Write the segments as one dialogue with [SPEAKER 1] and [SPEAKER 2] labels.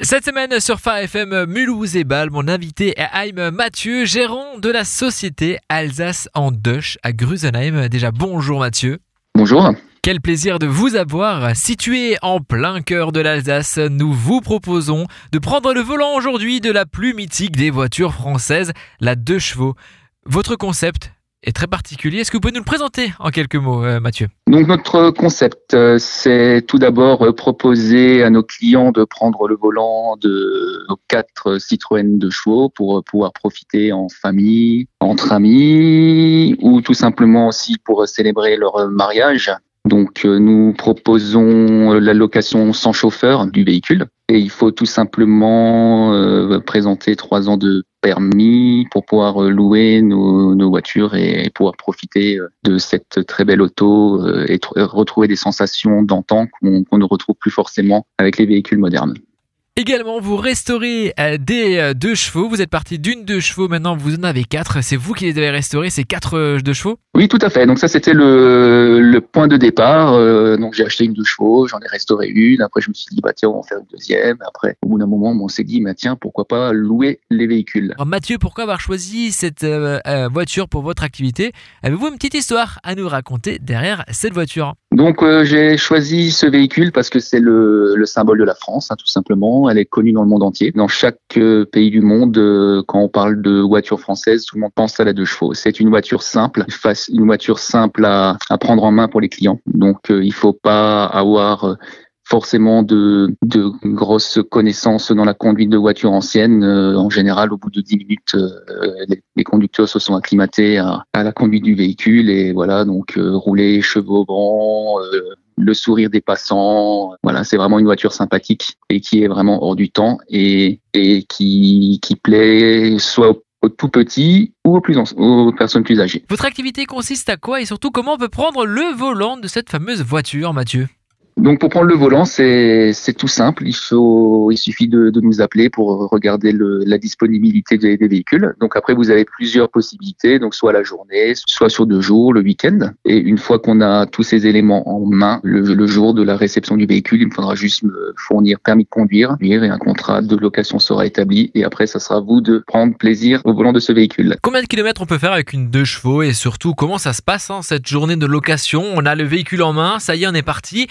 [SPEAKER 1] Cette semaine sur Phare FM Mulhouse et Bâle, mon invité est Haim Mathieu, gérant de la société Alsace en Dush à Grusenheim. Déjà bonjour Mathieu.
[SPEAKER 2] Bonjour.
[SPEAKER 1] Quel plaisir de vous avoir. Situé en plein cœur de l'Alsace, nous vous proposons de prendre le volant aujourd'hui de la plus mythique des voitures françaises, la 2 chevaux. Votre concept est très particulier. Est-ce que vous pouvez nous le présenter en quelques mots, euh, Mathieu?
[SPEAKER 2] Donc notre concept, euh, c'est tout d'abord euh, proposer à nos clients de prendre le volant de nos quatre Citroën de chevaux pour pouvoir profiter en famille, entre amis ou tout simplement aussi pour célébrer leur mariage. Donc nous proposons la location sans chauffeur du véhicule et il faut tout simplement présenter trois ans de permis pour pouvoir euh, louer nos, voitures et pouvoir profiter euh, de cette très belle auto euh, et retrouver des sensations d'antan qu'on ne retrouve plus forcément avec les véhicules modernes.
[SPEAKER 1] Également, vous restaurez des deux chevaux. Vous êtes parti d'une deux chevaux, maintenant vous en avez quatre. C'est vous qui les avez restaurés, ces quatre deux chevaux?
[SPEAKER 2] Oui, tout à fait. Donc ça, c'était le, point de départ. donc j'ai acheté une deux chevaux, j'en ai restauré une. Après, je me suis dit, bah tiens, on va en faire une deuxième. Après, au bout d'un moment, on s'est dit, bah tiens, pourquoi pas louer les véhicules?
[SPEAKER 1] Alors, Mathieu, pourquoi avoir choisi cette voiture pour votre activité? Avez-vous une petite histoire à nous raconter derrière cette voiture?
[SPEAKER 2] Donc j'ai choisi ce véhicule parce que c'est le, symbole de la France, hein, tout simplement elle est connue dans le monde entier. Dans chaque euh, pays du monde, euh, quand on parle de voiture française, tout le monde pense à la deux chevaux. C'est une voiture simple, une voiture simple à, prendre en main pour les clients. Donc euh, il faut pas avoir forcément de, grosses connaissances dans la conduite de voitures anciennes. en général, au bout de 10 minutes, les, conducteurs se sont acclimatés à, la conduite du véhicule et voilà, donc rouler chevaux blancs, le sourire des passants. Voilà, c'est vraiment une voiture sympathique et qui est vraiment hors du temps et, et qui, qui plaît soit aux tout petits ou aux, plus aux personnes plus âgées.
[SPEAKER 1] Votre activité consiste à quoi et surtout comment on peut prendre le volant de cette fameuse voiture, Mathieu?
[SPEAKER 2] Donc pour prendre le volant, c'est tout simple. Il faut, il suffit de, nous appeler pour regarder la disponibilité des, véhicules. Donc après, vous avez plusieurs possibilités, donc soit la journée, soit sur deux jours, le week-end. Et une fois qu'on a tous ces éléments en main, le, jour de la réception du véhicule, il me faudra juste me fournir permis de conduire, et un contrat de location sera établi. Et après, ça sera à vous de prendre plaisir au volant de ce véhicule.
[SPEAKER 1] Combien de kilomètres on peut faire avec une deux chevaux? Et surtout comment ça se passe hein, cette journée de location? On a le véhicule en main, ça y est, on est parti.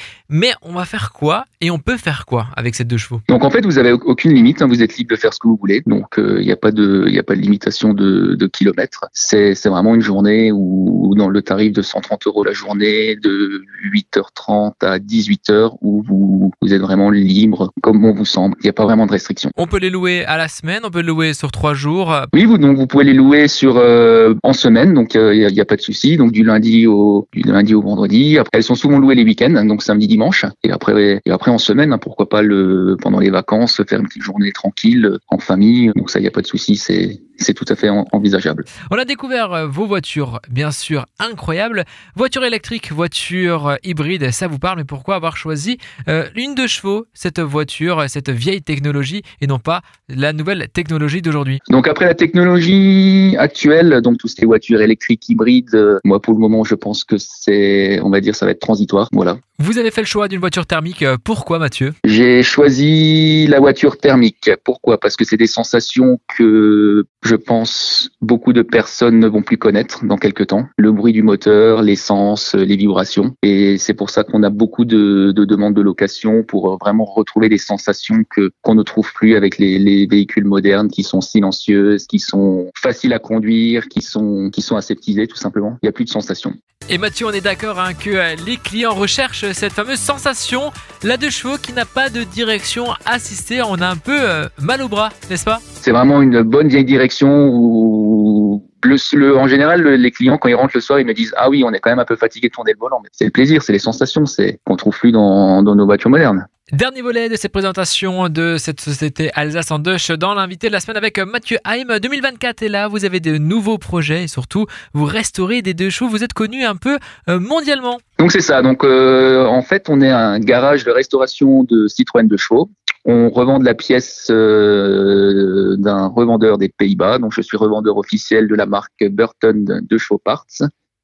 [SPEAKER 1] On va faire quoi et on peut faire quoi avec ces deux chevaux?
[SPEAKER 2] Donc en fait, vous avez aucune limite. Hein, vous êtes libre de faire ce que vous voulez. Donc il euh, n'y a pas de, il a pas de limitation de, de kilomètres. C'est, vraiment une journée où, dans le tarif de 130 euros la journée, de 8h30 à 18h, où vous, vous êtes vraiment libre comme on vous semble. Il n'y a pas vraiment de restriction.
[SPEAKER 1] On peut les louer à la semaine. On peut les louer sur trois jours.
[SPEAKER 2] Oui, vous donc vous pouvez les louer sur euh, en semaine. Donc il n'y a, a, pas de souci. Donc du lundi au du lundi au vendredi. Après, elles sont souvent louées les week-ends, donc samedi dimanche. Et après, et après en semaine, hein, pourquoi pas le pendant les vacances faire une petite journée tranquille en famille. Donc ça, il n'y a pas de souci, c'est c'est tout à fait envisageable.
[SPEAKER 1] On a découvert euh, vos voitures, bien sûr, incroyables. Voiture électrique, voiture euh, hybride, ça vous parle, mais pourquoi avoir choisi euh, une de chevaux, cette voiture, cette vieille technologie, et non pas la nouvelle technologie d'aujourd'hui?
[SPEAKER 2] Donc après la technologie actuelle, donc tout ce qui est voiture électrique, hybride, moi pour le moment, je pense que c'est, on va dire, ça va être transitoire. Voilà.
[SPEAKER 1] Vous avez fait le choix d'une voiture thermique. Pourquoi, Mathieu?
[SPEAKER 2] J'ai choisi la voiture thermique. Pourquoi? Parce que c'est des sensations que je pense, beaucoup de personnes ne vont plus connaître dans quelques temps. Le bruit du moteur, l'essence, les vibrations. Et c'est pour ça qu'on a beaucoup de, de, demandes de location pour vraiment retrouver des sensations qu'on ne trouve plus avec les, les, véhicules modernes qui sont silencieuses, qui sont faciles à conduire, qui sont qui sont aseptisées tout simplement. Il n'y a plus de sensations.
[SPEAKER 1] Et Mathieu, on est d'accord hein, que euh, les clients recherchent cette fameuse sensation, la deux chevaux qui n'a pas de direction assistée. On a un peu euh, mal au bras, n'est-ce pas?
[SPEAKER 2] C'est vraiment une bonne vieille direction où le, en général, les clients, quand ils rentrent le soir, ils me disent Ah oui, on est quand même un peu fatigué de tourner le volant. Mais c'est le plaisir, c'est les sensations, c'est qu'on trouve plus dans, dans nos voitures modernes.
[SPEAKER 1] Dernier volet de cette présentation de cette société Alsace en Dush dans l'invité de la semaine avec Mathieu Haim. 2024 est là, vous avez de nouveaux projets et surtout vous restaurez des deux chevaux. Vous êtes connu un peu euh, mondialement.
[SPEAKER 2] Donc c'est ça. Donc euh, en fait, on est un garage de restauration de Citroën de chevaux. On revend la pièce euh, d'un revendeur des Pays-Bas. Donc je suis revendeur officiel de la marque Burton de Chevaux Parts.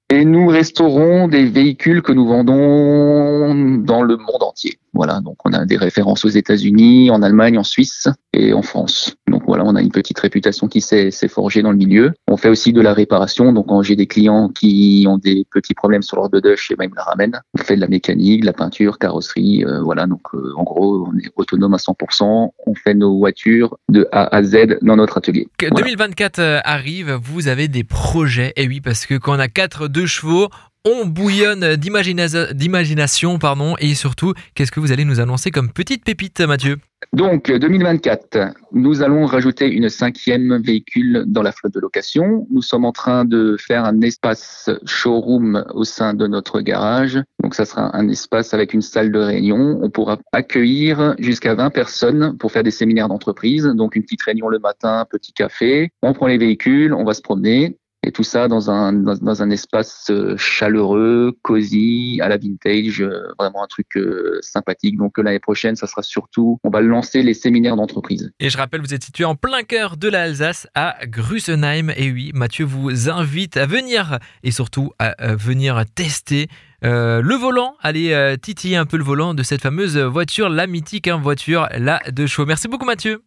[SPEAKER 2] Et nous restaurons des véhicules que nous vendons dans le monde entier. Voilà, donc on a des références aux États-Unis, en Allemagne, en Suisse et en France. Donc voilà, on a une petite réputation qui s'est forgée dans le milieu. On fait aussi de la réparation, donc quand j'ai des clients qui ont des petits problèmes sur leur Dodge, et ben, ils me la ramènent. On fait de la mécanique, de la peinture, carrosserie, euh, voilà. Donc euh, en gros, on est autonome à 100%. On fait nos voitures de A à Z dans notre atelier.
[SPEAKER 1] 2024 euh, arrive, vous avez des projets. Et oui, parce que quand on a 4 deux chevaux, on bouillonne d'imagination, pardon, et surtout, qu'est-ce que vous allez nous annoncer comme petite pépite, Mathieu?
[SPEAKER 2] Donc, 2024, nous allons rajouter une cinquième véhicule dans la flotte de location. Nous sommes en train de faire un espace showroom au sein de notre garage. Donc, ça sera un espace avec une salle de réunion. On pourra accueillir jusqu'à 20 personnes pour faire des séminaires d'entreprise. Donc, une petite réunion le matin, petit café. On prend les véhicules, on va se promener et tout ça dans un dans, un espace euh, chaleureux, cosy, à la vintage, euh, vraiment un truc euh, sympathique. Donc l'année prochaine, ça sera surtout, on va lancer les séminaires d'entreprise.
[SPEAKER 1] Et je rappelle, vous êtes situé en plein cœur de l'Alsace, à Grusenheim. Et oui, Mathieu vous invite à venir et surtout à, venir tester. le volant, allez titiller un peu le volant de cette fameuse voiture, la mythique hein, voiture, la de chevaux. Merci beaucoup Mathieu.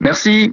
[SPEAKER 2] Merci.